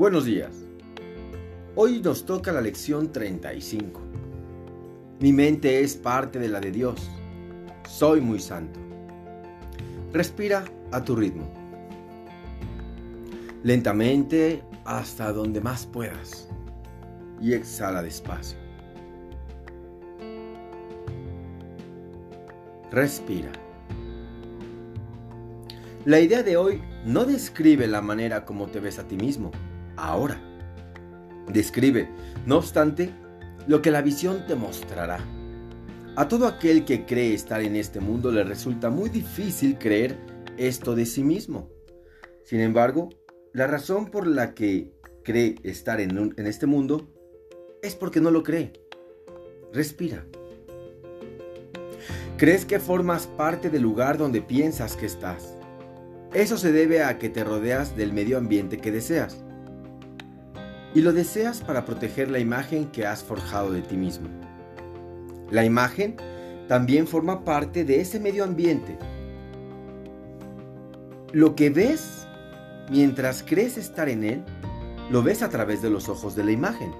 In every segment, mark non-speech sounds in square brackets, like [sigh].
Buenos días. Hoy nos toca la lección 35. Mi mente es parte de la de Dios. Soy muy santo. Respira a tu ritmo. Lentamente hasta donde más puedas. Y exhala despacio. Respira. La idea de hoy no describe la manera como te ves a ti mismo, ahora. Describe, no obstante, lo que la visión te mostrará. A todo aquel que cree estar en este mundo le resulta muy difícil creer esto de sí mismo. Sin embargo, la razón por la que cree estar en, este mundo es porque no lo cree. Respira. ¿Crees que formas parte del lugar donde piensas que estás? Eso se debe a que te rodeas del medio ambiente que deseas. Y lo deseas para proteger la imagen que has forjado de ti mismo. La imagen también forma parte de ese medio ambiente. Lo que ves mientras crees estar en él, lo ves a través de los ojos de la imagen.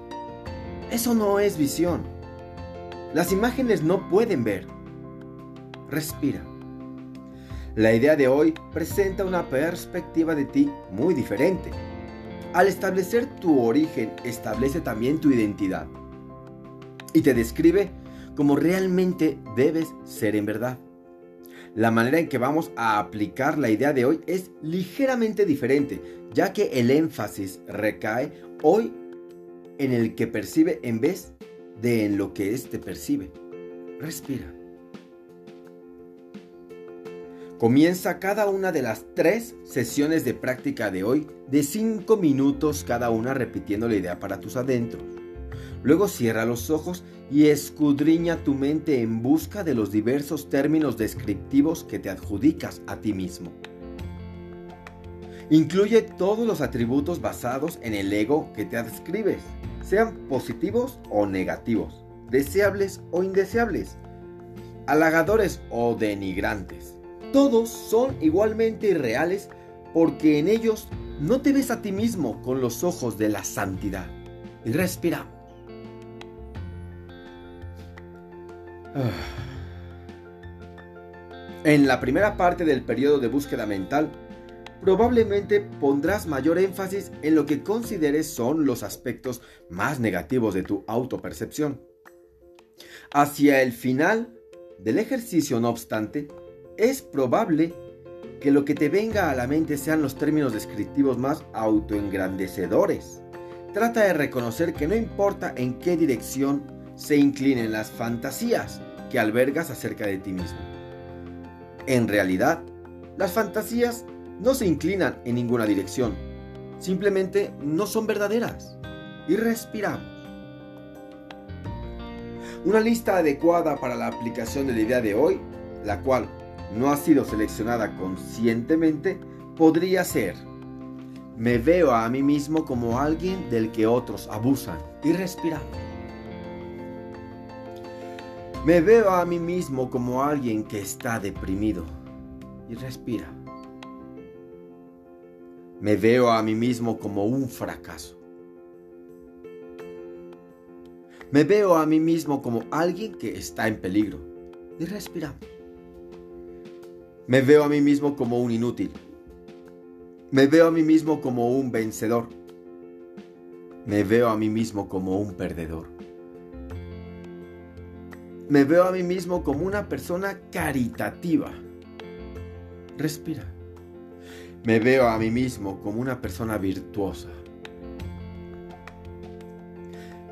Eso no es visión. Las imágenes no pueden ver. Respira. La idea de hoy presenta una perspectiva de ti muy diferente. Al establecer tu origen, establece también tu identidad. Y te describe como realmente debes ser en verdad. La manera en que vamos a aplicar la idea de hoy es ligeramente diferente, ya que el énfasis recae hoy en el que percibe en vez de en lo que éste percibe. Respira. Comienza cada una de las tres sesiones de práctica de hoy de 5 minutos cada una repitiendo la idea para tus adentros. Luego cierra los ojos y escudriña tu mente en busca de los diversos términos descriptivos que te adjudicas a ti mismo. Incluye todos los atributos basados en el ego que te adscribes, sean positivos o negativos, deseables o indeseables, halagadores o denigrantes todos son igualmente irreales porque en ellos no te ves a ti mismo con los ojos de la santidad. Y respiramos. En la primera parte del periodo de búsqueda mental, probablemente pondrás mayor énfasis en lo que consideres son los aspectos más negativos de tu autopercepción. Hacia el final del ejercicio, no obstante, es probable que lo que te venga a la mente sean los términos descriptivos más autoengrandecedores. Trata de reconocer que no importa en qué dirección se inclinen las fantasías que albergas acerca de ti mismo. En realidad, las fantasías no se inclinan en ninguna dirección, simplemente no son verdaderas. Y respiramos. Una lista adecuada para la aplicación de la idea de hoy, la cual no ha sido seleccionada conscientemente, podría ser, me veo a mí mismo como alguien del que otros abusan y respiramos. Me veo a mí mismo como alguien que está deprimido y respira. Me veo a mí mismo como un fracaso. Me veo a mí mismo como alguien que está en peligro y respiramos. Me veo a mí mismo como un inútil. Me veo a mí mismo como un vencedor. Me veo a mí mismo como un perdedor. Me veo a mí mismo como una persona caritativa. Respira. Me veo a mí mismo como una persona virtuosa.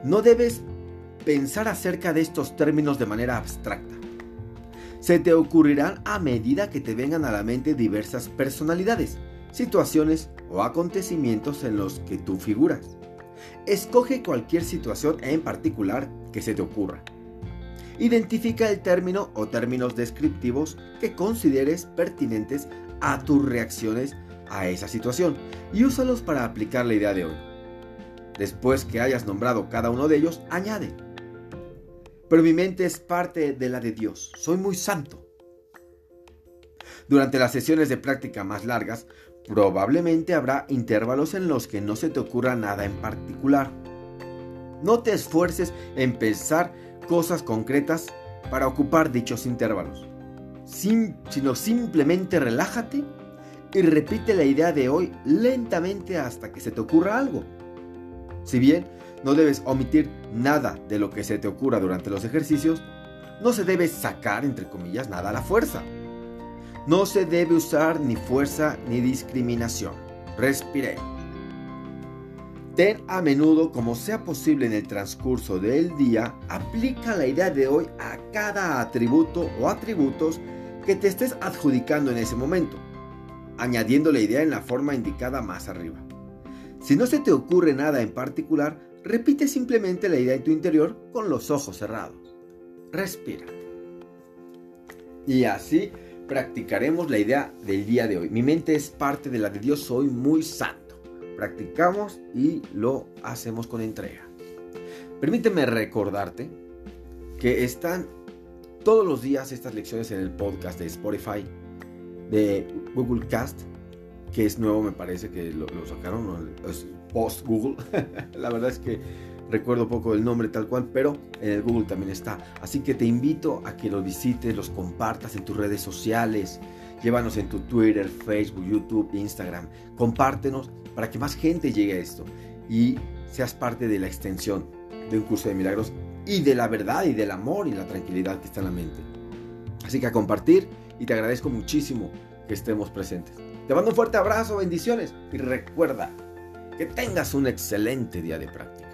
No debes pensar acerca de estos términos de manera abstracta se te ocurrirán a medida que te vengan a la mente diversas personalidades, situaciones o acontecimientos en los que tú figuras. Escoge cualquier situación en particular que se te ocurra. Identifica el término o términos descriptivos que consideres pertinentes a tus reacciones a esa situación y úsalos para aplicar la idea de hoy. Después que hayas nombrado cada uno de ellos, añade pero mi mente es parte de la de Dios. Soy muy santo. Durante las sesiones de práctica más largas, Probablemente habrá intervalos en los que no se te ocurra nada en particular. No te esfuerces en pensar cosas concretas para ocupar dichos intervalos, sino simplemente relájate y repite la idea de hoy lentamente hasta que se te ocurra algo. Si bien no debes omitir nada de lo que se te ocurra durante los ejercicios, no se debe sacar, entre comillas, nada a la fuerza. No se debe usar ni fuerza ni discriminación. Respire. Ten a menudo, como sea posible en el transcurso del día, aplica la idea de hoy a cada atributo o atributos que te estés adjudicando en ese momento, añadiendo la idea en la forma indicada más arriba. Si no se te ocurre nada en particular, repite simplemente la idea en tu interior con los ojos cerrados. Respira. Y así practicaremos la idea del día de hoy. Mi mente es parte de la de Dios, soy muy santo. Practicamos y lo hacemos con entrega. Permíteme recordarte que están todos los días estas lecciones en el podcast de Spotify, de Google Cast, que es nuevo, me parece que lo, sacaron, es post Google. [laughs] la verdad es que recuerdo poco el nombre tal cual, pero en el Google también está. Así que te invito a que los visites, los compartas en tus redes sociales. Llévanos en tu Twitter, Facebook, YouTube, Instagram. Compártenos para que más gente llegue a esto y seas parte de la extensión de un curso de milagros y de la verdad y del amor y la tranquilidad que está en la mente. Así que a compartir y te agradezco muchísimo que estemos presentes. Te mando un fuerte abrazo, bendiciones y recuerda que tengas un excelente día de práctica.